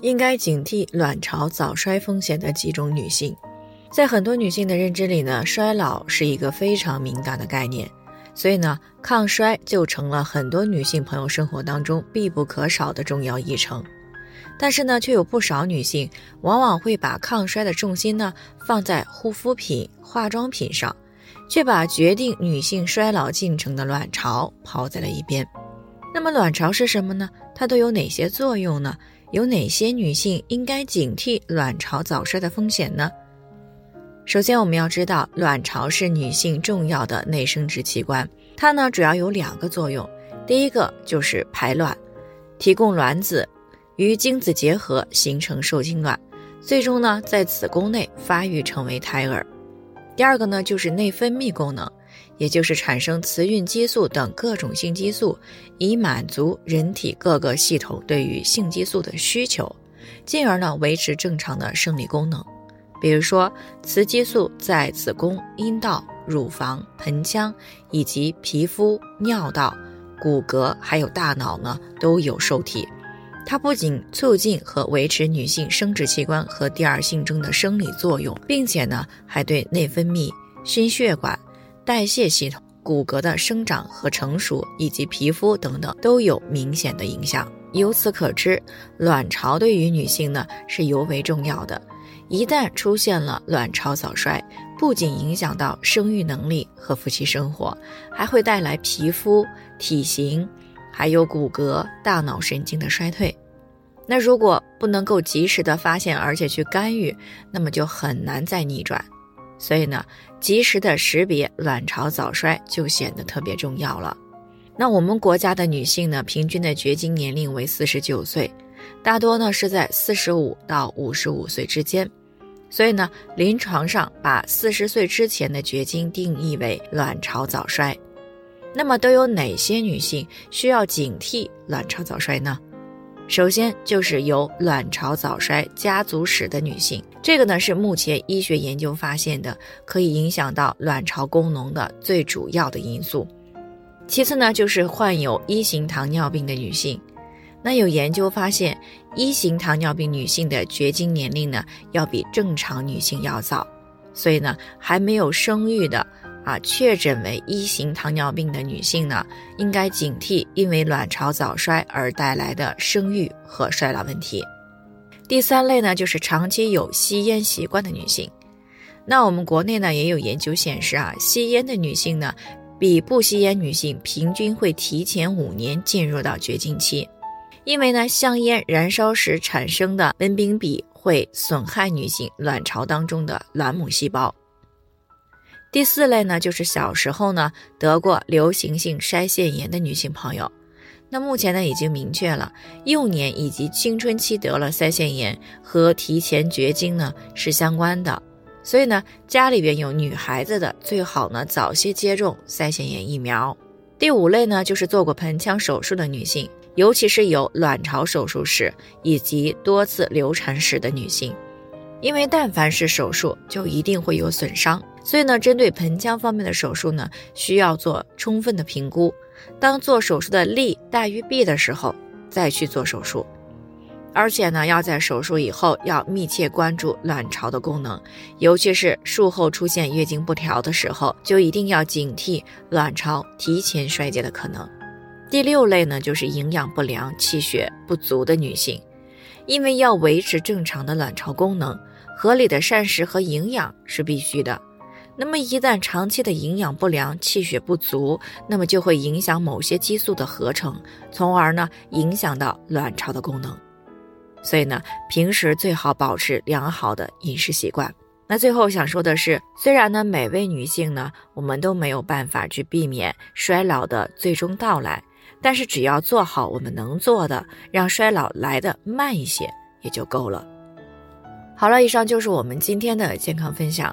应该警惕卵巢早衰风险的几种女性，在很多女性的认知里呢，衰老是一个非常敏感的概念，所以呢，抗衰就成了很多女性朋友生活当中必不可少的重要议程。但是呢，却有不少女性往往会把抗衰的重心呢放在护肤品、化妆品上，却把决定女性衰老进程的卵巢抛在了一边。那么，卵巢是什么呢？它都有哪些作用呢？有哪些女性应该警惕卵巢早衰的风险呢？首先，我们要知道，卵巢是女性重要的内生殖器官，它呢主要有两个作用。第一个就是排卵，提供卵子与精子结合形成受精卵，最终呢在子宫内发育成为胎儿。第二个呢就是内分泌功能。也就是产生雌孕激素等各种性激素，以满足人体各个系统对于性激素的需求，进而呢维持正常的生理功能。比如说，雌激素在子宫、阴道、乳房、盆腔以及皮肤、尿道、骨骼还有大脑呢都有受体。它不仅促进和维持女性生殖器官和第二性征的生理作用，并且呢还对内分泌、心血管。代谢系统、骨骼的生长和成熟，以及皮肤等等都有明显的影响。由此可知，卵巢对于女性呢是尤为重要的。一旦出现了卵巢早衰，不仅影响到生育能力和夫妻生活，还会带来皮肤、体型，还有骨骼、大脑神经的衰退。那如果不能够及时的发现，而且去干预，那么就很难再逆转。所以呢，及时的识别卵巢早衰就显得特别重要了。那我们国家的女性呢，平均的绝经年龄为四十九岁，大多呢是在四十五到五十五岁之间。所以呢，临床上把四十岁之前的绝经定义为卵巢早衰。那么都有哪些女性需要警惕卵巢早衰呢？首先就是有卵巢早衰家族史的女性，这个呢是目前医学研究发现的可以影响到卵巢功能的最主要的因素。其次呢就是患有一型糖尿病的女性，那有研究发现，一型糖尿病女性的绝经年龄呢要比正常女性要早，所以呢还没有生育的。啊，确诊为一型糖尿病的女性呢，应该警惕因为卵巢早衰而带来的生育和衰老问题。第三类呢，就是长期有吸烟习惯的女性。那我们国内呢也有研究显示啊，吸烟的女性呢，比不吸烟女性平均会提前五年进入到绝经期，因为呢香烟燃烧时产生的温冰比会损害女性卵巢当中的卵母细胞。第四类呢，就是小时候呢得过流行性腮腺炎的女性朋友，那目前呢已经明确了，幼年以及青春期得了腮腺炎和提前绝经呢是相关的，所以呢家里边有女孩子的最好呢早些接种腮腺炎疫苗。第五类呢，就是做过盆腔手术的女性，尤其是有卵巢手术史以及多次流产史的女性，因为但凡是手术就一定会有损伤。所以呢，针对盆腔方面的手术呢，需要做充分的评估。当做手术的利大于弊的时候，再去做手术。而且呢，要在手术以后要密切关注卵巢的功能，尤其是术后出现月经不调的时候，就一定要警惕卵巢提前衰竭的可能。第六类呢，就是营养不良、气血不足的女性，因为要维持正常的卵巢功能，合理的膳食和营养是必须的。那么一旦长期的营养不良、气血不足，那么就会影响某些激素的合成，从而呢影响到卵巢的功能。所以呢，平时最好保持良好的饮食习惯。那最后想说的是，虽然呢每位女性呢我们都没有办法去避免衰老的最终到来，但是只要做好我们能做的，让衰老来的慢一些也就够了。好了，以上就是我们今天的健康分享。